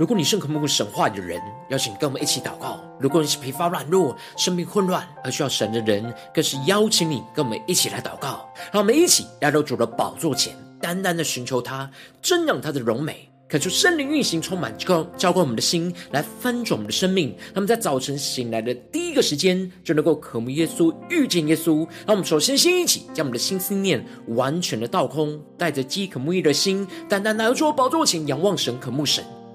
如果你是渴慕神话语的人，邀请跟我们一起祷告；如果你是疲乏软弱、生命混乱而需要神的人，更是邀请你跟我们一起来祷告。让我们一起来到主的宝座前，单单的寻求他，瞻仰他的荣美。恳求圣灵运行，充满浇浇灌我们的心，来翻转我们的生命。那么在早晨醒来的第一个时间，就能够渴慕耶稣，遇见耶稣。让我们首先先一起将我们的心思念完全的倒空，带着饥渴慕义的心，单单来到主宝座前，仰望神，渴慕神。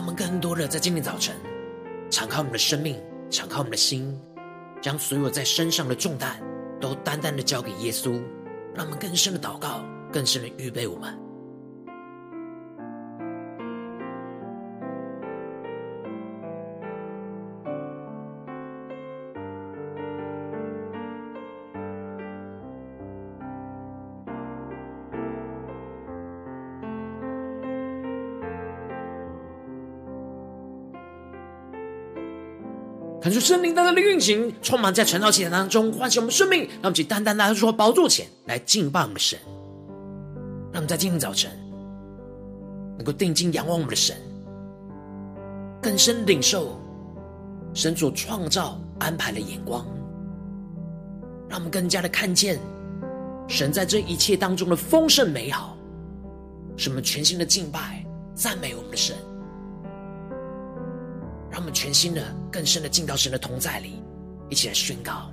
让我们更多的在今天早晨，敞开我们的生命，敞开我们的心，将所有在身上的重担都单单的交给耶稣。让我们更深的祷告，更深的预备我们。看出圣灵当中的运行，充满在晨祷祈祷当中，唤醒我们生命，让我们去单单来到主的宝座前来敬拜我们的神。让我们在今天早晨能够定睛仰望我们的神，更深领受神所创造安排的眼光，让我们更加的看见神在这一切当中的丰盛美好，使我们全新的敬拜赞美我们的神。他们全新的、更深的进到神的同在里，一起来宣告。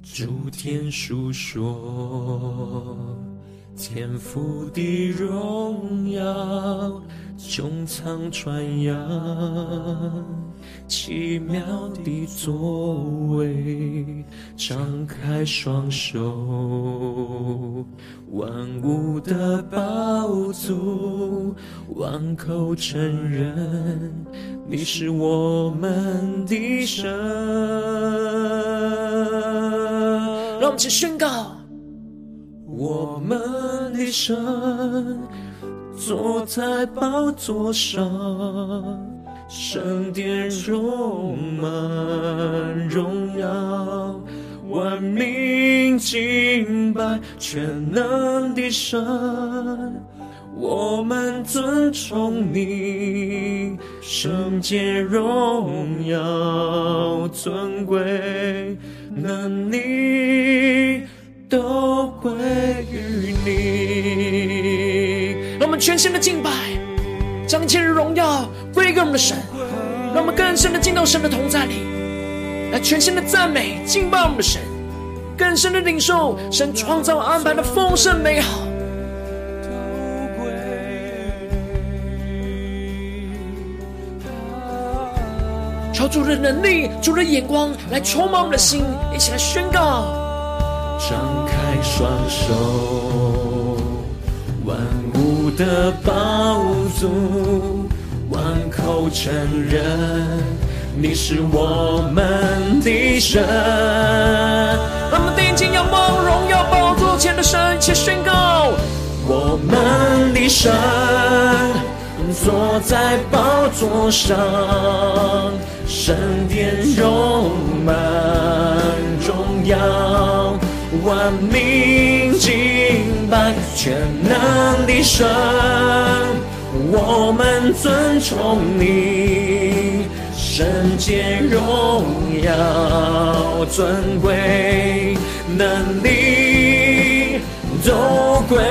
诸天述说天父的荣耀，穹苍传扬奇妙的作为，张开双手，万物的宝座，万口承认你是我们的神。让我们去宣告。我们的神坐在宝座上，圣殿充满荣耀，万民敬拜全能的神，我们尊崇你，圣洁荣耀尊贵能力。都归于你。让我们全心的敬拜，将一切的荣耀归给我们的神。让我们更深的进到神的同在里，来全新的赞美敬拜我们的神，更深的领受神创造安排的丰盛美好。求主的能力、主的眼光来充满我们的心，一起来宣告。张开双手，的宝座，万口承认你是我们的神。让我们定睛仰望荣耀宝座前的神，一起宣告：我们的神坐在宝座上，圣殿荣满荣耀。万民敬拜全能的神，我们尊崇你，圣洁荣耀尊贵能力都归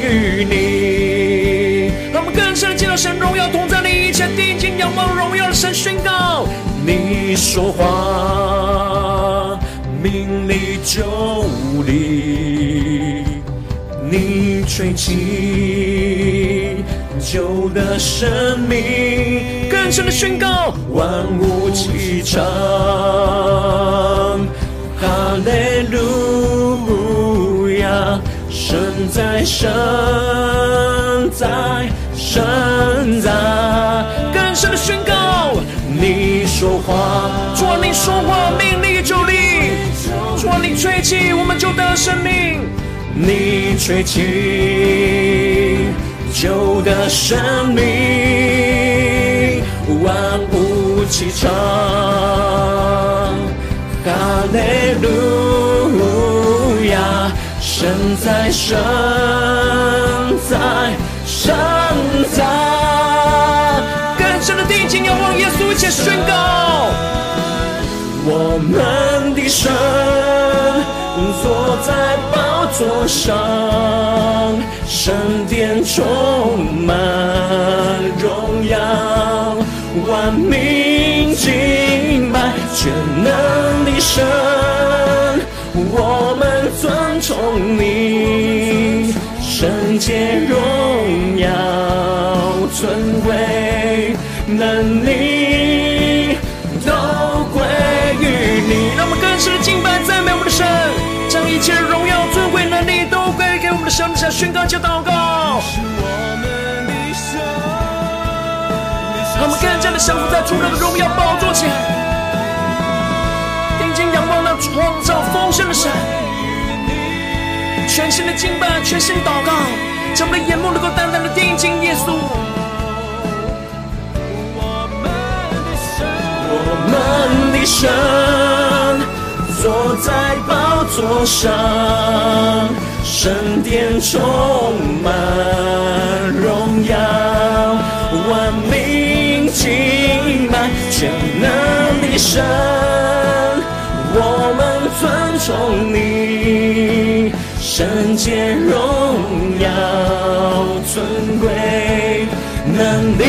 于你。让我们更深的见到神荣耀同在你一切，定睛仰望荣耀的神，宣告你说话。命立就立，你吹起旧的生命。更深的宣告，万物齐唱，哈利路亚，神在，神在，神在，更深的宣告，你说话，主啊，你说话，命立就立，主啊，你吹气，我们就得生命，你吹气就得生命，万物齐唱。哈利路亚，神在，神在，神在。更深的定睛仰望耶稣，一起宣告：我们的神坐在宝座上，圣殿充满荣耀，万民敬拜。全能的神，我们尊崇你，圣洁荣耀尊贵能力都归于你。让我们更深的敬拜赞美我们的神，归给我们的神。向宣告，就祷告。让我们更加的降服在主的荣耀宝座前。定睛仰望那创造丰盛的神，全新的敬拜，全新的祷告，将我们的眼目能够单单的定睛耶稣。我们的神，我们的神，坐在宝座上，圣殿充满荣耀，万民敬拜，全能的神。我们尊崇你，圣洁荣耀尊贵能力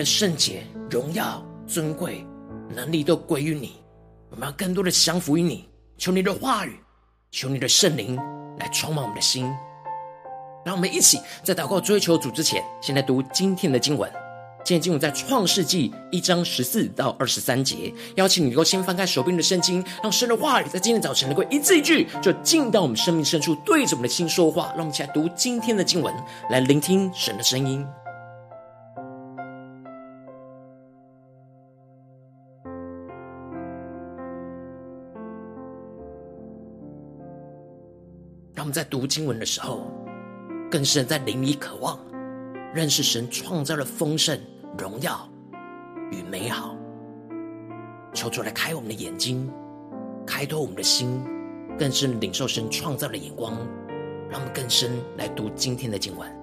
的圣洁、荣耀、尊贵、能力都归于你。我们要更多的降服于你，求你的话语，求你的圣灵来充满我们的心。让我们一起在祷告追求主之前，先来读今天的经文。今天经文在创世纪一章十四到二十三节。邀请你能够先翻开手边的圣经，让神的话语在今天早晨能够一字一句，就进到我们生命深处，对着我们的心说话。让我们一起来读今天的经文，来聆听神的声音。在读经文的时候，更是在灵里渴望认识神创造的丰盛、荣耀与美好。求主来开我们的眼睛，开拓我们的心，更是领受神创造的眼光，让我们更深来读今天的经文。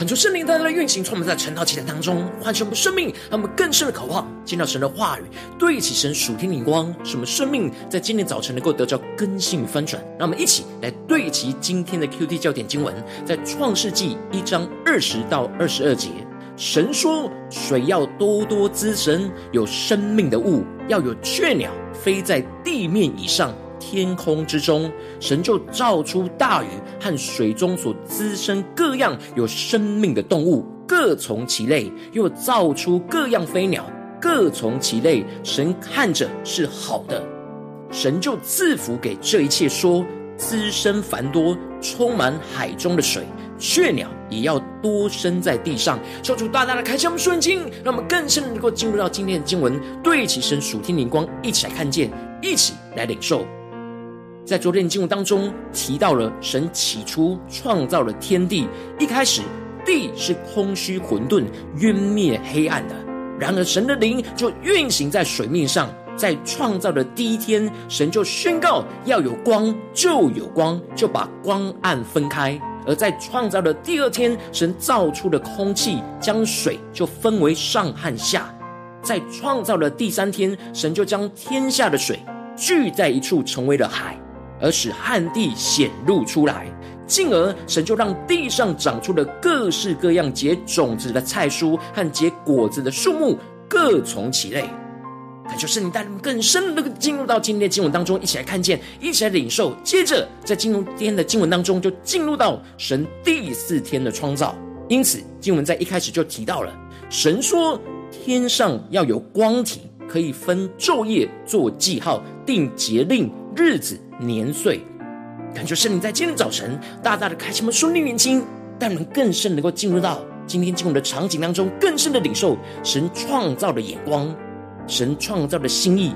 恳求圣灵带来的运行，从我们在晨祷祭坛当中唤醒我们生命，让我们更深的渴望见到神的话语，对齐神属天灵光，使我们生命在今天早晨能够得到更新与翻转。让我们一起来对齐今天的 QT 焦点经文，在创世纪一章二十到二十二节，神说：水要多多滋生，有生命的物要有雀鸟飞在地面以上。天空之中，神就造出大鱼和水中所滋生各样有生命的动物，各从其类；又造出各样飞鸟，各从其类。神看着是好的，神就赐福给这一切，说：滋生繁多，充满海中的水；雀鸟也要多生在地上。求主大大的开启我们顺经，让我们更深能够进入到今天的经文，对齐神属天灵光，一起来看见，一起来领受。在昨天的经文当中提到了，神起初创造了天地，一开始地是空虚混沌、渊灭黑暗的。然而神的灵就运行在水面上。在创造的第一天，神就宣告要有光，就有光，就把光暗分开。而在创造的第二天，神造出了空气，将水就分为上和下。在创造的第三天，神就将天下的水聚在一处，成为了海。而使旱地显露出来，进而神就让地上长出了各式各样结种子的菜蔬和结果子的树木，各从其类。那就是你带你们更深的进入到今天的经文当中，一起来看见，一起来领受。接着在进入今天的经文当中，就进入到神第四天的创造。因此，经文在一开始就提到了，神说天上要有光体，可以分昼夜，做记号，定节令、日子。年岁，感觉圣灵在今天早晨大大的开启我们顺利年轻，但我们更深能够进入到今天经文的场景当中，更深的领受神创造的眼光，神创造的心意。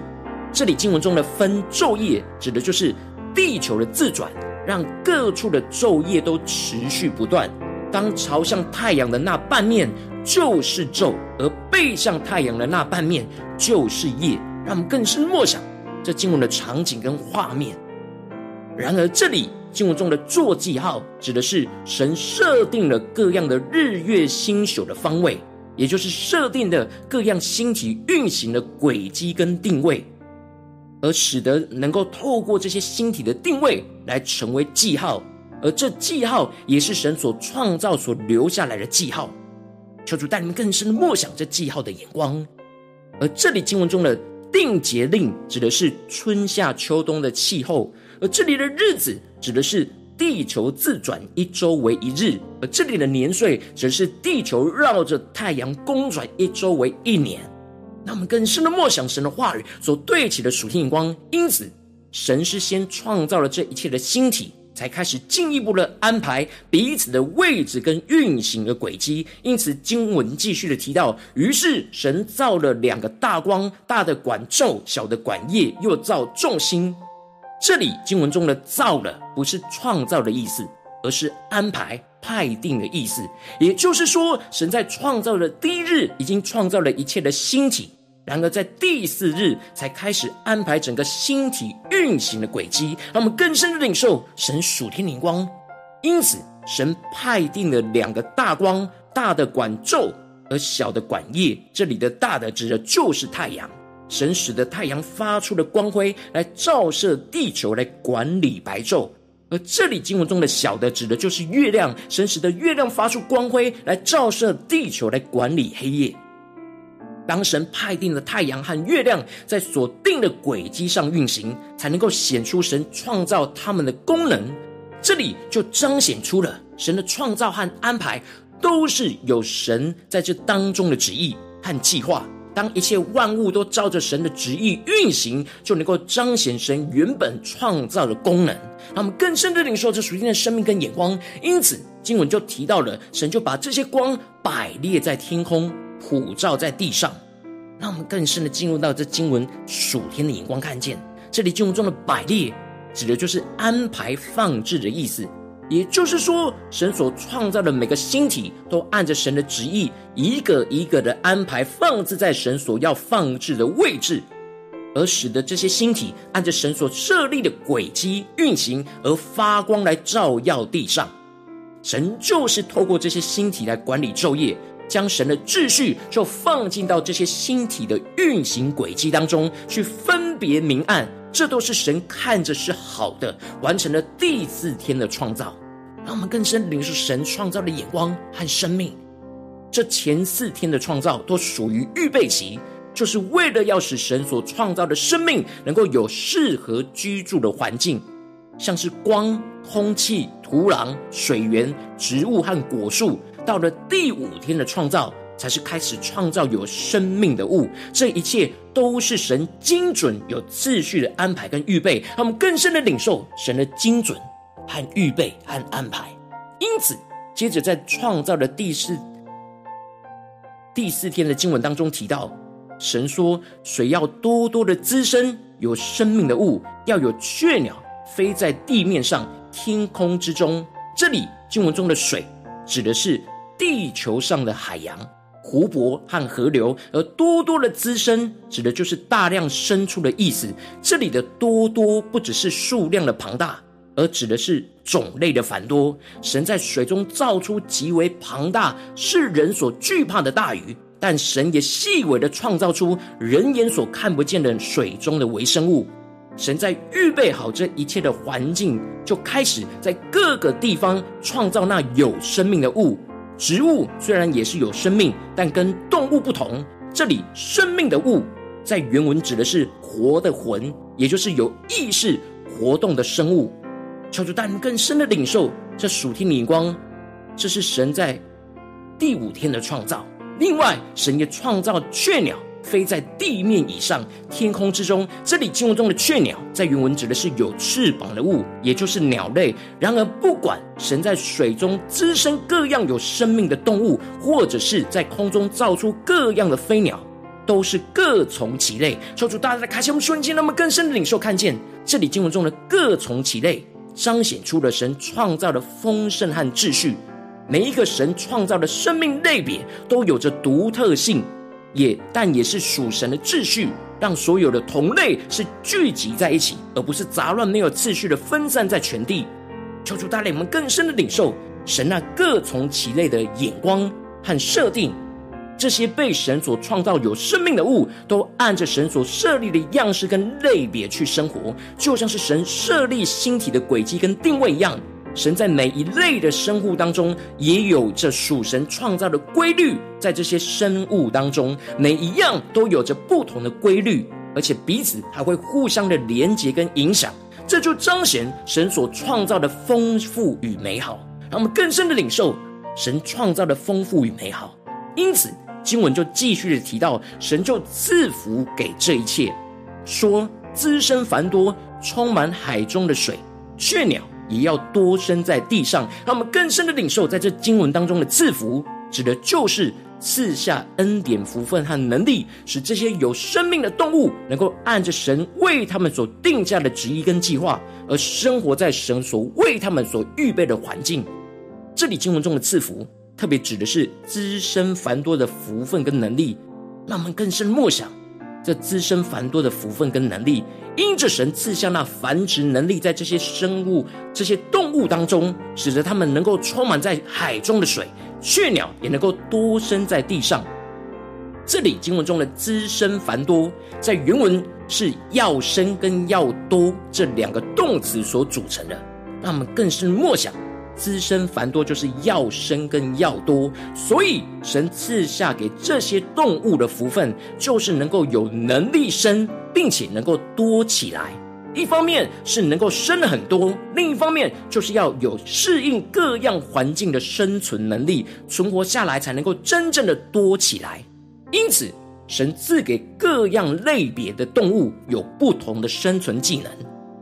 这里经文中的分昼夜，指的就是地球的自转，让各处的昼夜都持续不断。当朝向太阳的那半面就是昼，而背向太阳的那半面就是夜。让我们更深默想这经文的场景跟画面。然而，这里经文中的做记号，指的是神设定了各样的日月星宿的方位，也就是设定的各样星体运行的轨迹跟定位，而使得能够透过这些星体的定位来成为记号，而这记号也是神所创造所留下来的记号。求主带你们更深的默想这记号的眼光。而这里经文中的定节令，指的是春夏秋冬的气候。而这里的日子指的是地球自转一周为一日，而这里的年岁则是地球绕着太阳公转一周为一年。那我们更深的默想神的话语所对齐的属性光，因此神是先创造了这一切的星体，才开始进一步的安排彼此的位置跟运行的轨迹。因此经文继续的提到，于是神造了两个大光，大的管昼，小的管夜，又造众星。这里经文中的“造了”不是创造的意思，而是安排、派定的意思。也就是说，神在创造的第一日已经创造了一切的星体，然而在第四日才开始安排整个星体运行的轨迹，让我们更深的领受神属天灵光。因此，神派定了两个大光，大的管昼，而小的管夜。这里的大的指的就是太阳。神使得太阳发出的光辉来照射地球，来管理白昼；而这里经文中的小的，指的就是月亮。神使得月亮发出光辉来照射地球，来管理黑夜。当神派定了太阳和月亮在所定的轨迹上运行，才能够显出神创造他们的功能。这里就彰显出了神的创造和安排都是有神在这当中的旨意和计划。当一切万物都照着神的旨意运行，就能够彰显神原本创造的功能，让我们更深的领受这属天的生命跟眼光。因此，经文就提到了神就把这些光摆列在天空，普照在地上，让我们更深的进入到这经文属天的眼光，看见这里经文中的摆列，指的就是安排放置的意思。也就是说，神所创造的每个星体都按着神的旨意，一个一个的安排放置在神所要放置的位置，而使得这些星体按着神所设立的轨迹运行，而发光来照耀地上。神就是透过这些星体来管理昼夜，将神的秩序就放进到这些星体的运行轨迹当中去分别明暗，这都是神看着是好的，完成了第四天的创造，让我们更深领受神创造的眼光和生命。这前四天的创造都属于预备期，就是为了要使神所创造的生命能够有适合居住的环境，像是光、空气、土壤、水源、植物和果树。到了第五天的创造，才是开始创造有生命的物。这一切都是神精准、有次序的安排跟预备，让我们更深的领受神的精准和预备和安排。因此，接着在创造的第四。第四天的经文当中提到，神说水要多多的滋生有生命的物，要有雀鸟飞在地面上、天空之中。这里经文中的水指的是地球上的海洋、湖泊和河流，而多多的滋生指的就是大量生出的意思。这里的多多不只是数量的庞大，而指的是种类的繁多，神在水中造出极为庞大、是人所惧怕的大鱼，但神也细微的创造出人眼所看不见的水中的微生物。神在预备好这一切的环境，就开始在各个地方创造那有生命的物。植物虽然也是有生命，但跟动物不同。这里生命的物在原文指的是活的魂，也就是有意识活动的生物。求主带人更深的领受这属天的光，这是神在第五天的创造。另外，神也创造雀鸟飞在地面以上、天空之中。这里经文中的雀鸟，在原文指的是有翅膀的物，也就是鸟类。然而，不管神在水中滋生各样有生命的动物，或者是在空中造出各样的飞鸟，都是各从其类。求主大大的开启我们瞬间，那么更深的领受看见这里经文中的各从其类。彰显出了神创造的丰盛和秩序，每一个神创造的生命类别都有着独特性，也但也是属神的秩序，让所有的同类是聚集在一起，而不是杂乱没有次序的分散在全地。求主带领我们更深的领受神那各从其类的眼光和设定。这些被神所创造有生命的物，都按着神所设立的样式跟类别去生活，就像是神设立星体的轨迹跟定位一样。神在每一类的生物当中，也有着属神创造的规律。在这些生物当中，每一样都有着不同的规律，而且彼此还会互相的连接跟影响。这就彰显神所创造的丰富与美好，让我们更深的领受神创造的丰富与美好。因此。经文就继续的提到，神就赐福给这一切，说滋生繁多，充满海中的水，雀鸟也要多生在地上。让我们更深的领受，在这经文当中的赐福，指的就是赐下恩典、福分和能力，使这些有生命的动物能够按着神为他们所定下的旨意跟计划，而生活在神所为他们所预备的环境。这里经文中的赐福。特别指的是滋生繁多的福分跟能力，让我们更深默想这滋生繁多的福分跟能力，因着神赐下那繁殖能力，在这些生物、这些动物当中，使得他们能够充满在海中的水，雀鸟也能够多生在地上。这里经文中的滋生繁多，在原文是要生跟要多这两个动词所组成的，让我们更深默想。滋生繁多就是要生跟要多，所以神赐下给这些动物的福分，就是能够有能力生，并且能够多起来。一方面是能够生很多，另一方面就是要有适应各样环境的生存能力，存活下来才能够真正的多起来。因此，神赐给各样类别的动物有不同的生存技能。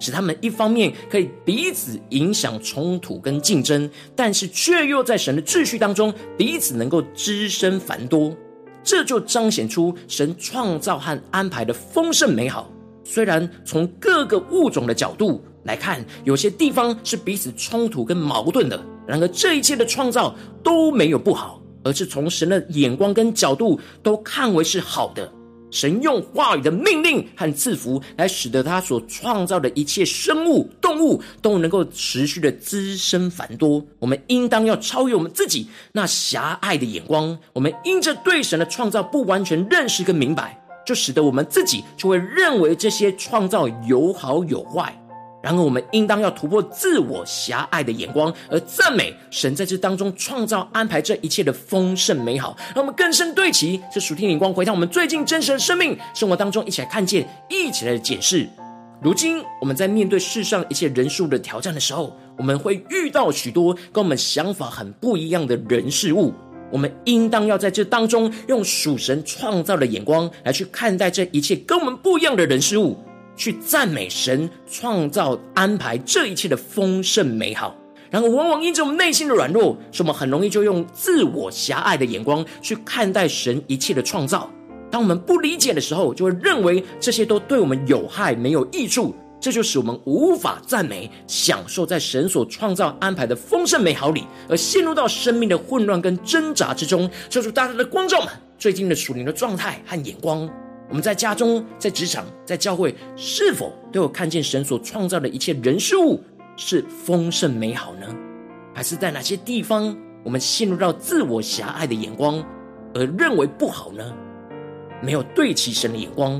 使他们一方面可以彼此影响冲突跟竞争，但是却又在神的秩序当中彼此能够滋生繁多，这就彰显出神创造和安排的丰盛美好。虽然从各个物种的角度来看，有些地方是彼此冲突跟矛盾的，然而这一切的创造都没有不好，而是从神的眼光跟角度都看为是好的。神用话语的命令和赐福，来使得他所创造的一切生物、动物都能够持续的滋生繁多。我们应当要超越我们自己那狭隘的眼光。我们因着对神的创造不完全认识跟明白，就使得我们自己就会认为这些创造有好有坏。然而，我们应当要突破自我狭隘的眼光，而赞美神在这当中创造安排这一切的丰盛美好。让我们更深对齐这属天眼光，回到我们最近真实的生命生活当中，一起来看见，一起来检视。如今我们在面对世上一切人数的挑战的时候，我们会遇到许多跟我们想法很不一样的人事物。我们应当要在这当中用属神创造的眼光来去看待这一切跟我们不一样的人事物。去赞美神创造安排这一切的丰盛美好，然后往往因着我们内心的软弱，使我们很容易就用自我狭隘的眼光去看待神一切的创造。当我们不理解的时候，就会认为这些都对我们有害、没有益处，这就使我们无法赞美、享受在神所创造安排的丰盛美好里，而陷入到生命的混乱跟挣扎之中。求主大家的光照们最近的属灵的状态和眼光。我们在家中、在职场、在教会，是否都有看见神所创造的一切人事物是丰盛美好呢？还是在哪些地方我们陷入到自我狭隘的眼光而认为不好呢？没有对齐神的眼光，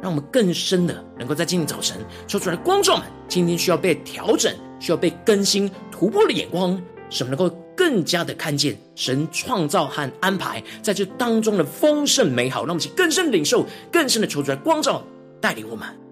让我们更深的能够在今天早晨说出来。光照们，今天需要被调整、需要被更新、突破的眼光，使我们能够。更加的看见神创造和安排在这当中的丰盛美好，让我们去更深领受，更深的求主来光照带领我们。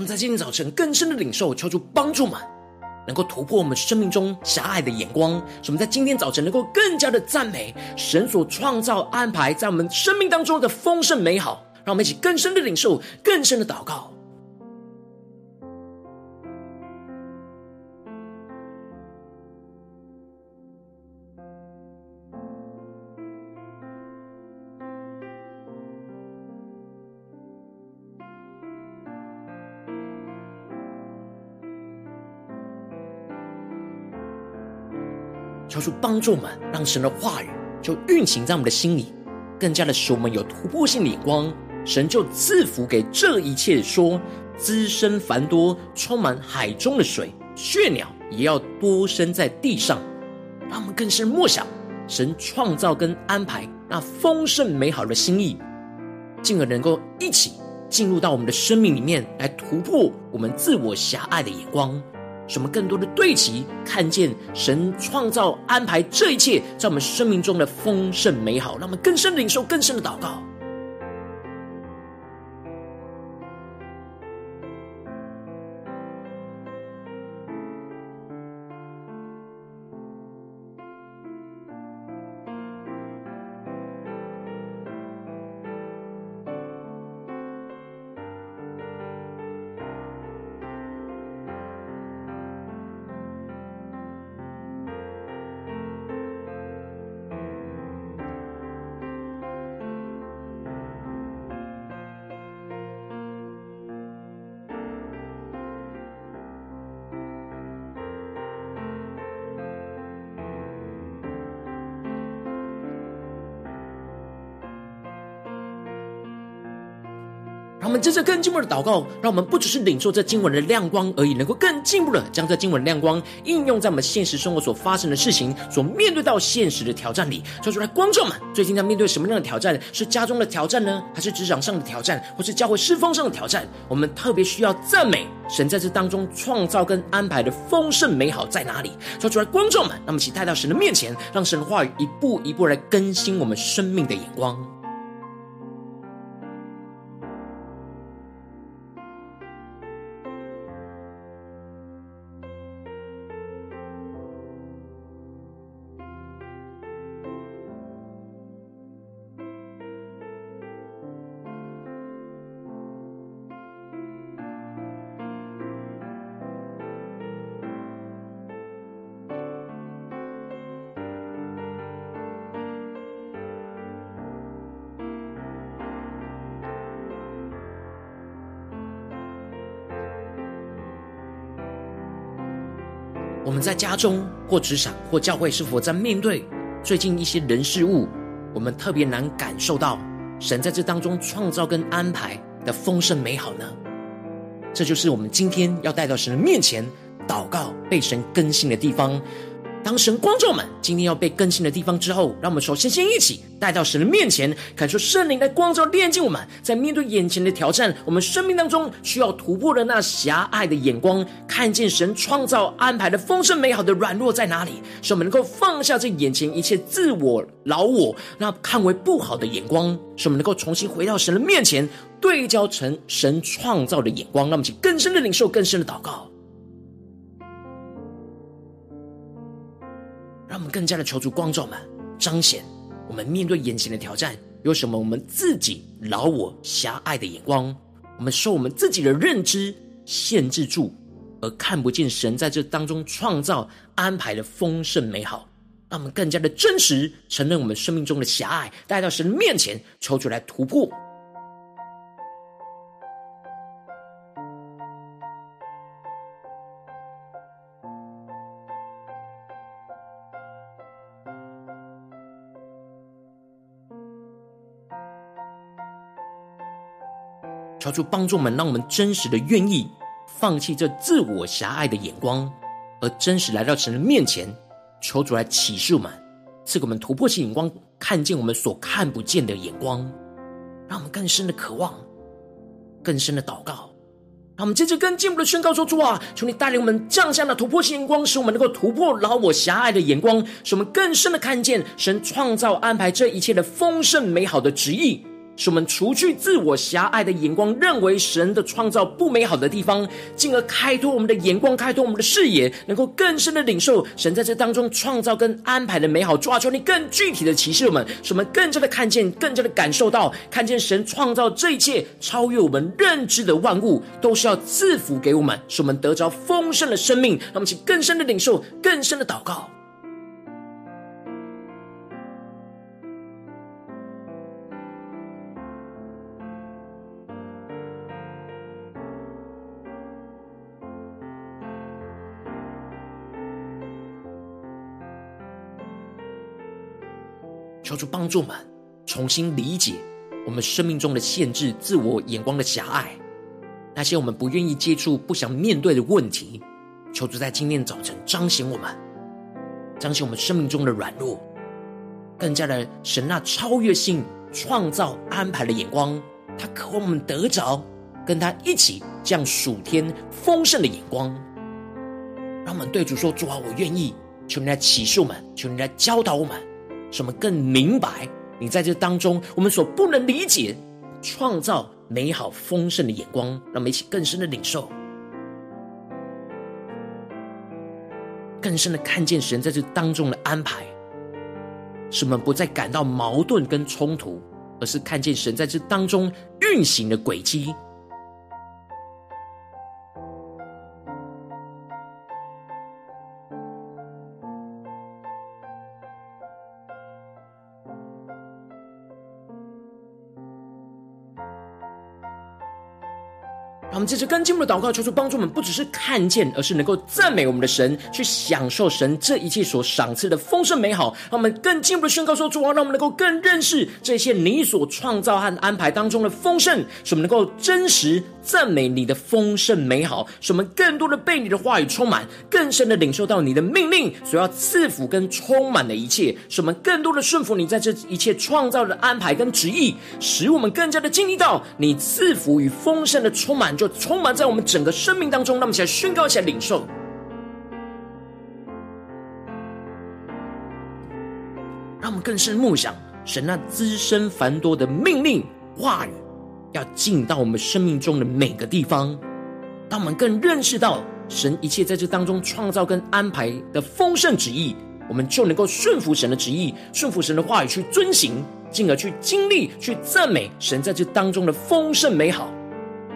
我们在今天早晨更深的领受，求主帮助们，能够突破我们生命中狭隘的眼光，使我们在今天早晨能够更加的赞美神所创造安排在我们生命当中的丰盛美好。让我们一起更深的领受，更深的祷告。帮助我们，让神的话语就运行在我们的心里，更加的使我们有突破性的眼光。神就赐福给这一切，说滋生繁多，充满海中的水，雀鸟也要多生在地上。让我们更深默想神创造跟安排那丰盛美好的心意，进而能够一起进入到我们的生命里面，来突破我们自我狭隘的眼光。什么更多的对齐，看见神创造安排这一切在我们生命中的丰盛美好，让我们更深的领受，更深的祷告。我们接着更进一步的祷告，让我们不只是领受这经文的亮光而已，能够更进一步的将这经文的亮光应用在我们现实生活所发生的事情、所面对到现实的挑战里。说出来，观众们最近在面对什么样的挑战？是家中的挑战呢，还是职场上的挑战，或是教会事奉上的挑战？我们特别需要赞美神在这当中创造跟安排的丰盛美好在哪里？说出来，观众们，那么请带到神的面前，让神的话语一步一步来更新我们生命的眼光。我们在家中或职场或教会，是否在面对最近一些人事物，我们特别难感受到神在这当中创造跟安排的丰盛美好呢？这就是我们今天要带到神的面前祷告、被神更新的地方。当神光照们今天要被更新的地方之后，让我们首先先一起带到神的面前，感受圣灵来光照、炼净我们。在面对眼前的挑战，我们生命当中需要突破的那狭隘的眼光，看见神创造安排的丰盛美好的软弱在哪里，使我们能够放下这眼前一切自我、老我那看为不好的眼光，使我们能够重新回到神的面前，对焦成神创造的眼光，让我们去更深的领受、更深的祷告。让我们更加的求主光照们，彰显我们面对眼前的挑战有什么我们自己老我狭隘的眼光，我们受我们自己的认知限制住，而看不见神在这当中创造安排的丰盛美好。让我们更加的真实承认我们生命中的狭隘，带到神面前，求主来突破。求主帮助我们，让我们真实的愿意放弃这自我狭隘的眼光，而真实来到神的面前，求主来启示我们，赐给我们突破性眼光，看见我们所看不见的眼光，让我们更深的渴望，更深的祷告，让我们接着更进一步的宣告说：主啊，求你带领我们降下那突破性眼光，使我们能够突破老我狭隘的眼光，使我们更深的看见神创造安排这一切的丰盛美好的旨意。使我们除去自我狭隘的眼光，认为神的创造不美好的地方，进而开拓我们的眼光，开拓我们的视野，能够更深的领受神在这当中创造跟安排的美好。主啊，求你更具体的启示我们，使我们更加的看见，更加的感受到，看见神创造这一切超越我们认知的万物，都是要赐福给我们，使我们得着丰盛的生命。让我们请更深的领受，更深的祷告。求主帮助我们重新理解我们生命中的限制、自我眼光的狭隘，那些我们不愿意接触、不想面对的问题。求主在今天早晨彰显我们，彰显我们生命中的软弱，更加的神那超越性创造安排的眼光。他渴望我们得着跟他一起降暑天丰盛的眼光，让我们对主说：“主啊，我愿意。”求你来启示我们，求你来教导我们。使我们更明白你在这当中，我们所不能理解、创造美好丰盛的眼光，让我们一起更深的领受，更深的看见神在这当中的安排，使我们不再感到矛盾跟冲突，而是看见神在这当中运行的轨迹。我们接着更进一步的祷告，求主帮助我们，不只是看见，而是能够赞美我们的神，去享受神这一切所赏赐的丰盛美好。让我们更进一步的宣告说：主啊，让我们能够更认识这些你所创造和安排当中的丰盛，使我们能够真实赞美你的丰盛美好，使我们更多的被你的话语充满，更深的领受到你的命令所要赐福跟充满的一切，使我们更多的顺服你在这一切创造的安排跟旨意，使我们更加的经历到你赐福与丰盛的充满。就充满在我们整个生命当中，让我们一起来宣告，一下领受，让我们更深默想神那滋生繁多的命令话语，要进到我们生命中的每个地方。当我们更认识到神一切在这当中创造跟安排的丰盛旨意，我们就能够顺服神的旨意，顺服神的话语去遵行，进而去经历、去赞美神在这当中的丰盛美好。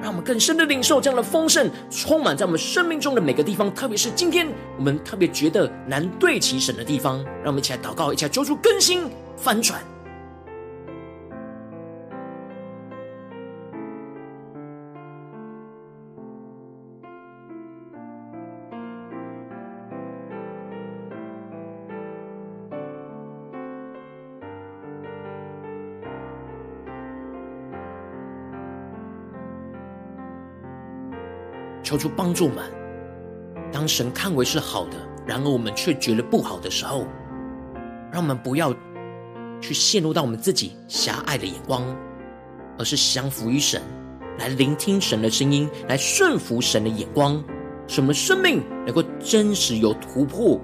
让我们更深的领受这样的丰盛，充满在我们生命中的每个地方，特别是今天我们特别觉得难对齐神的地方，让我们一起来祷告，一起来求主更新翻转。求主帮助我们，当神看为是好的，然而我们却觉得不好的时候，让我们不要去陷入到我们自己狭隘的眼光，而是降服于神，来聆听神的声音，来顺服神的眼光，使我们生命能够真实有突破，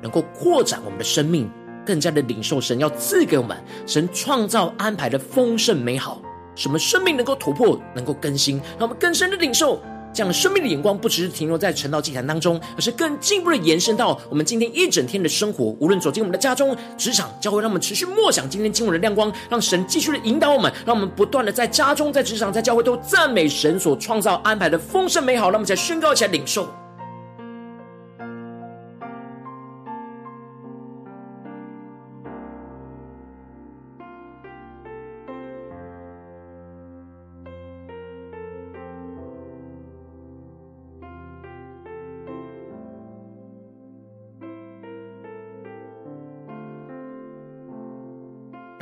能够扩展我们的生命，更加的领受神要赐给我们神创造安排的丰盛美好，什么生命能够突破，能够更新，让我们更深的领受。这样生命的眼光，不只是停留在晨祷祭坛当中，而是更进一步的延伸到我们今天一整天的生活。无论走进我们的家中、职场、教会，让我们持续默想今天今晚的亮光，让神继续的引导我们，让我们不断的在家中、在职场、在教会都赞美神所创造安排的丰盛美好。让我们再宣告起来，领受。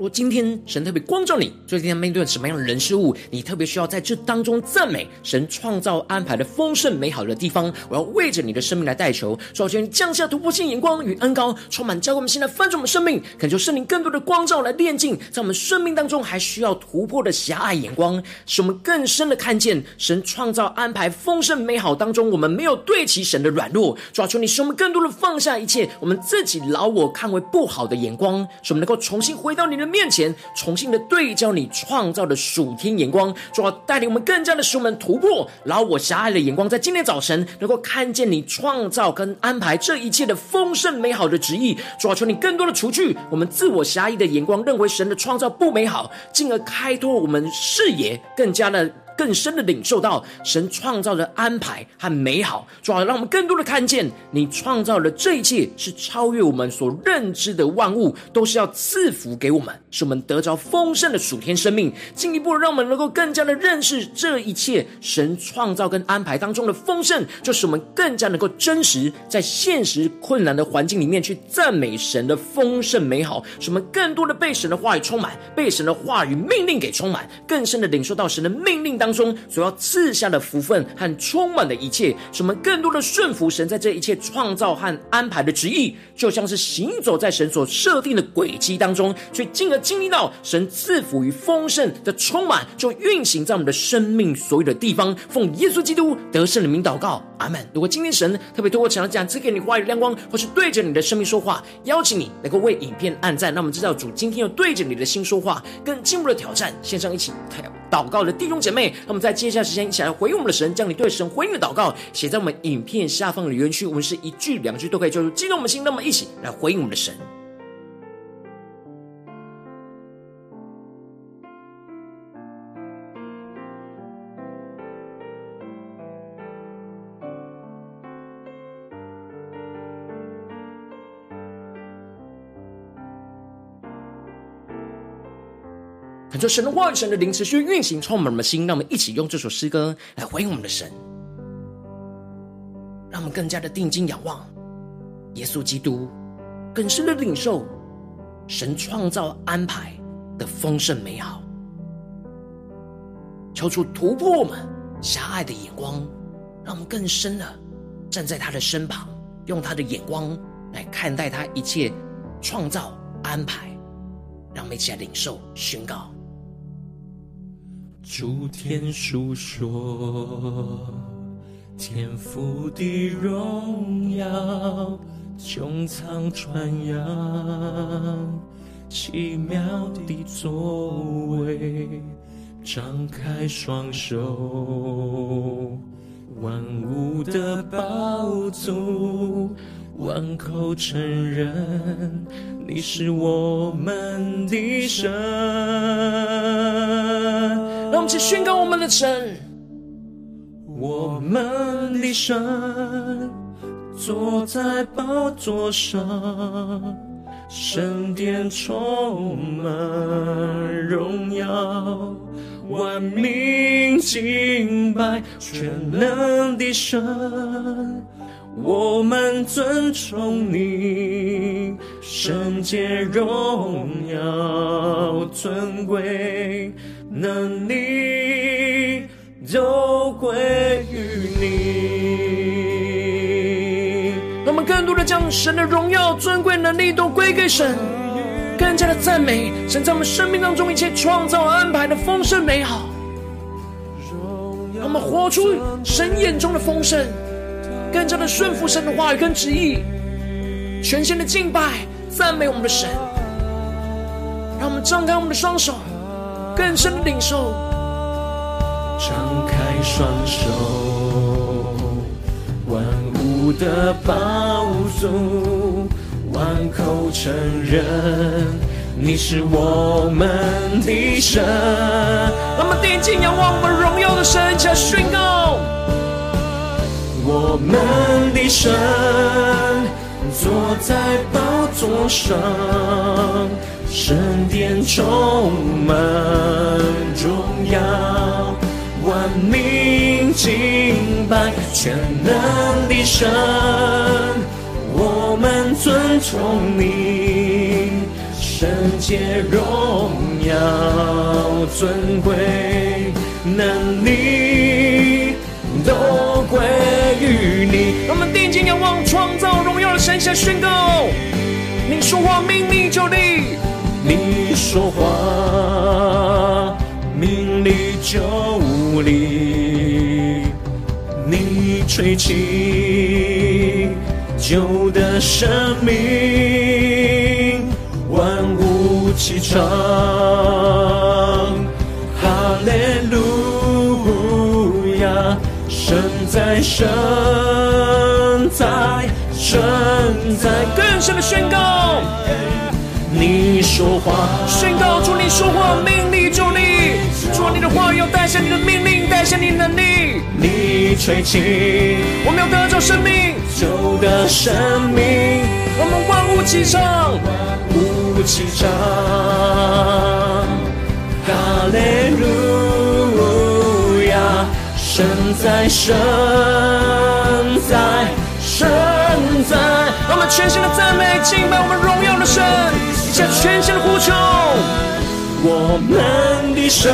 若今天神特别光照你，最近面对什么样的人事物，你特别需要在这当中赞美神创造安排的丰盛美好的地方，我要为着你的生命来代求，首先降下突破性眼光与恩膏，充满教会我们现在翻转我们生命，恳求圣灵更多的光照来炼净，在我们生命当中还需要突破的狭隘眼光，使我们更深的看见神创造安排丰盛美好当中，我们没有对齐神的软弱，主啊，求你使我们更多的放下一切我们自己老我看为不好的眼光，使我们能够重新回到你的面前重新的对焦你创造的属天眼光，主要带领我们更加的使我们突破然后我狭隘的眼光，在今天早晨能够看见你创造跟安排这一切的丰盛美好的旨意。主要求你更多的除去我们自我狭隘的眼光，认为神的创造不美好，进而开拓我们视野，更加的。更深的领受到神创造的安排和美好，主要让我们更多的看见你创造的这一切是超越我们所认知的万物，都是要赐福给我们，使我们得着丰盛的属天生命。进一步让我们能够更加的认识这一切神创造跟安排当中的丰盛，就使我们更加能够真实在现实困难的环境里面去赞美神的丰盛美好，使我们更多的被神的话语充满，被神的话语命令给充满，更深的领受到神的命令当当中所要赐下的福分和充满的一切，使我们更多的顺服神在这一切创造和安排的旨意，就像是行走在神所设定的轨迹当中，去进而经历到神赐福与丰盛的充满，就运行在我们的生命所有的地方。奉耶稣基督得胜的名祷告，阿门。如果今天神特别透过这样赐给你话语亮光，或是对着你的生命说话，邀请你能够为影片按赞，那我们知道主今天又对着你的心说话，更进一步的挑战。线上一起祷告的弟兄姐妹，那么在接下来时间一起来回应我们的神，将你对神回应的祷告写在我们影片下方的留言区，我们是一句两句都可以，就是激动我们心。那么一起来回应我们的神。求神的话语、神的灵持续运行，充满我们的心。让我们一起用这首诗歌来回应我们的神，让我们更加的定睛仰望耶稣基督，更深的领受神创造安排的丰盛美好。求主突破我们狭隘的眼光，让我们更深的站在他的身旁，用他的眼光来看待他一切创造安排。让我们一起来领受宣告。诸天述说天父的荣耀，穹苍传扬奇妙的作为，张开双手，万物的宝座，万口承认你是我们的神。让我们去宣告我们的神，我们的神坐在宝座上，圣殿充满荣耀，万民敬拜全能的神，我们尊崇你，圣洁荣耀尊贵。能力都归于你。让我们更多的将神的荣耀、尊贵、能力都归给神，更加的赞美神在我们生命当中一切创造安排的丰盛美好。让我们活出神眼中的丰盛，更加的顺服神的话语跟旨意，全新的敬拜赞美我们的神。让我们张开我们的双手。更深的领受，张开双手，万物的宝座，万口承认你是我们的神。那么，定睛仰望我们荣耀的神，来宣告：我们的神坐在宝座上。圣殿充满荣耀，万民敬拜全能的神，我们尊崇你，圣洁荣耀尊贵能力都归。我们定睛仰望创造荣耀的神，下宣告：你说话，命立就立。你说话，命立就立；你吹气，旧的生命，万物齐唱，哈利！神在，神在，神在，更深的宣告。你说话，宣告主，你说话，命立就立。主，你的话要带下你的命令，带下你的能力。你吹气，我们要得着生命，就得生命。我们万物齐唱，万物齐唱，哈利路亚！神在，神在，神在。让我们全心的赞美，敬拜我们荣耀的神。下全新的呼求，我们的神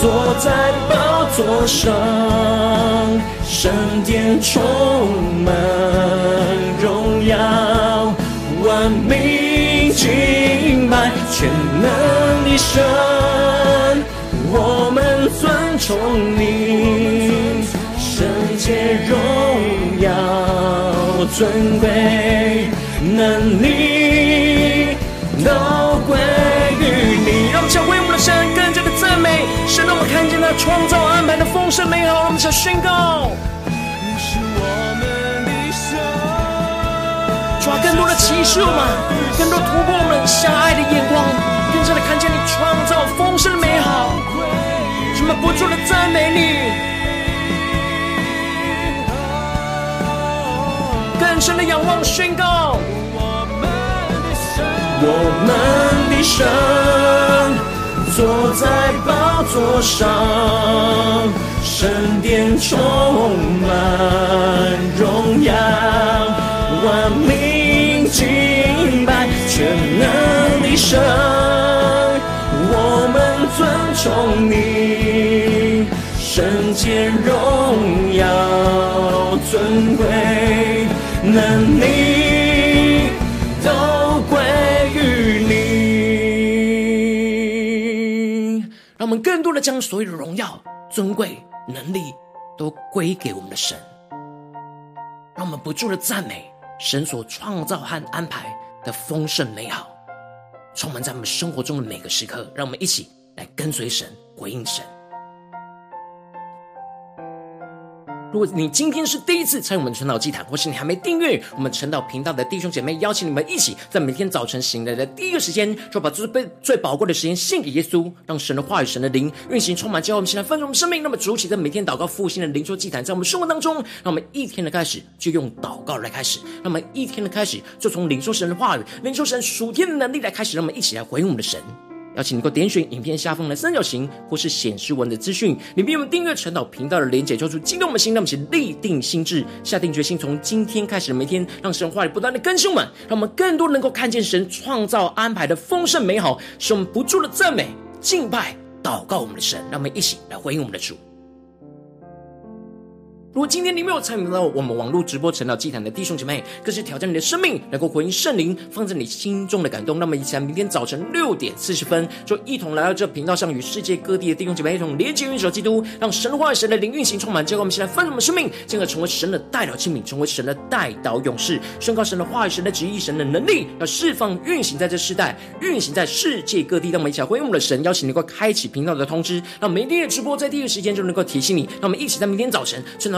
坐在宝座上，圣殿充满荣耀，万民敬拜，全能的神，从你，圣洁荣耀尊贵能力都归于你。让我们想为我们的神更加的赞美，神让我们看见他创造安排的丰盛美好，让我们想宣告。你是我们的神，抓更多的启示我们，更多突破我们狭隘的眼光，更加的看见你创造丰盛的美好，什么不住的赞美你。更深的仰望宣告，我们的神，我们的神坐在宝座上，圣殿充满荣耀，万民敬拜，全能的神，我们尊崇你，圣洁荣耀尊贵。能力都归于你，让我们更多的将所有的荣耀、尊贵、能力都归给我们的神。让我们不住的赞美神所创造和安排的丰盛美好，充满在我们生活中的每个时刻。让我们一起来跟随神，回应神。如果你今天是第一次参与我们晨祷祭坛，或是你还没订阅我们晨祷频道的弟兄姐妹，邀请你们一起在每天早晨醒来的第一个时间，就把最最宝贵的时间献给耶稣，让神的话语、神的灵运行充满，教我们现在丰盛我们生命。那么，主起在每天祷告复兴的灵修祭坛，在我们生活当中，让我们一天的开始就用祷告来开始，让我们一天的开始就从领受神的话语、领受神属天的能力来开始，让我们一起来回应我们的神。邀请你能够点选影片下方的三角形，或是显示文的资讯，里面有订阅陈导频道的连结，就出激动我们的心，让我们一起立定心智，下定决心，从今天开始每天，让神话语不断的更新我们，让我们更多能够看见神创造安排的丰盛美好，使我们不住的赞美、敬拜、祷告我们的神，让我们一起来回应我们的主。如果今天你没有参与到我们网络直播成祷祭坛的弟兄姐妹，更是挑战你的生命，能够回应圣灵放在你心中的感动。那么，一起来明天早晨六点四十分，就一同来到这频道上，与世界各地的弟兄姐妹一同连接、运手基督，让神的话语、神的灵运行充满。最后，我们一起来翻我们生命，进而成为神的代祷器皿，成为神的代祷勇士，宣告神的话语、神的旨意、神的能力，要释放、运行在这世代，运行在世界各地。让我们一起来回应我们的神，邀请你能够开启频道的通知，让每天的直播在第一时间就能够提醒你。那我们一起在明天早晨晨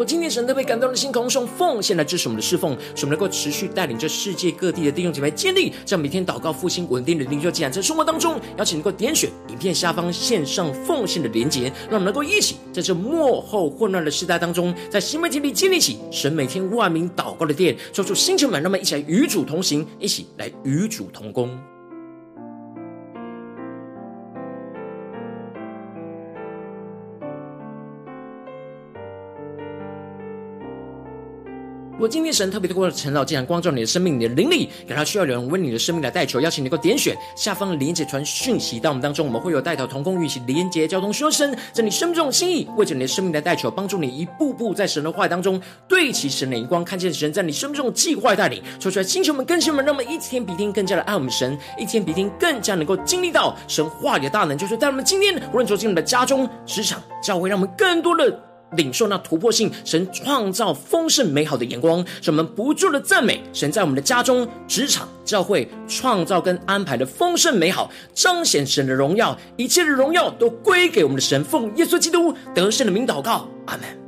我今天神特别感动的心，同时奉献来支持我们的侍奉，使我们能够持续带领着世界各地的弟兄姐妹建立这样每天祷告复兴稳定的灵修祭坛，在生活当中，邀请能够点选影片下方线上奉献的连结，让我们能够一起在这幕后混乱的时代当中，在新媒体里建立起神每天万名祷告的殿，说出星球们，让我们一起来与主同行，一起来与主同工。如果今天神特别透过陈老，竟然光照你的生命，你的灵力，感到需要有人为你的生命来代求，邀请你能够点选下方的连接传讯息到我们当中，我们会有带头同工与其连接交通，说神在你生命中的心意，为着你的生命来代求，帮助你一步步在神的话语当中对齐神的眼光，看见神在你生命中的计划带领，说出来，星球们、更新们，让我们一天比一天更加的爱我们神，一天比一天更加能够经历到神话语的大能，就是在我们今天无论走进我们的家中、职场、教会，让我们更多的。领受那突破性神创造丰盛美好的眼光，使我们不住的赞美神在我们的家中、职场、教会创造跟安排的丰盛美好，彰显神的荣耀，一切的荣耀都归给我们的神，奉耶稣基督得胜的名祷告，阿门。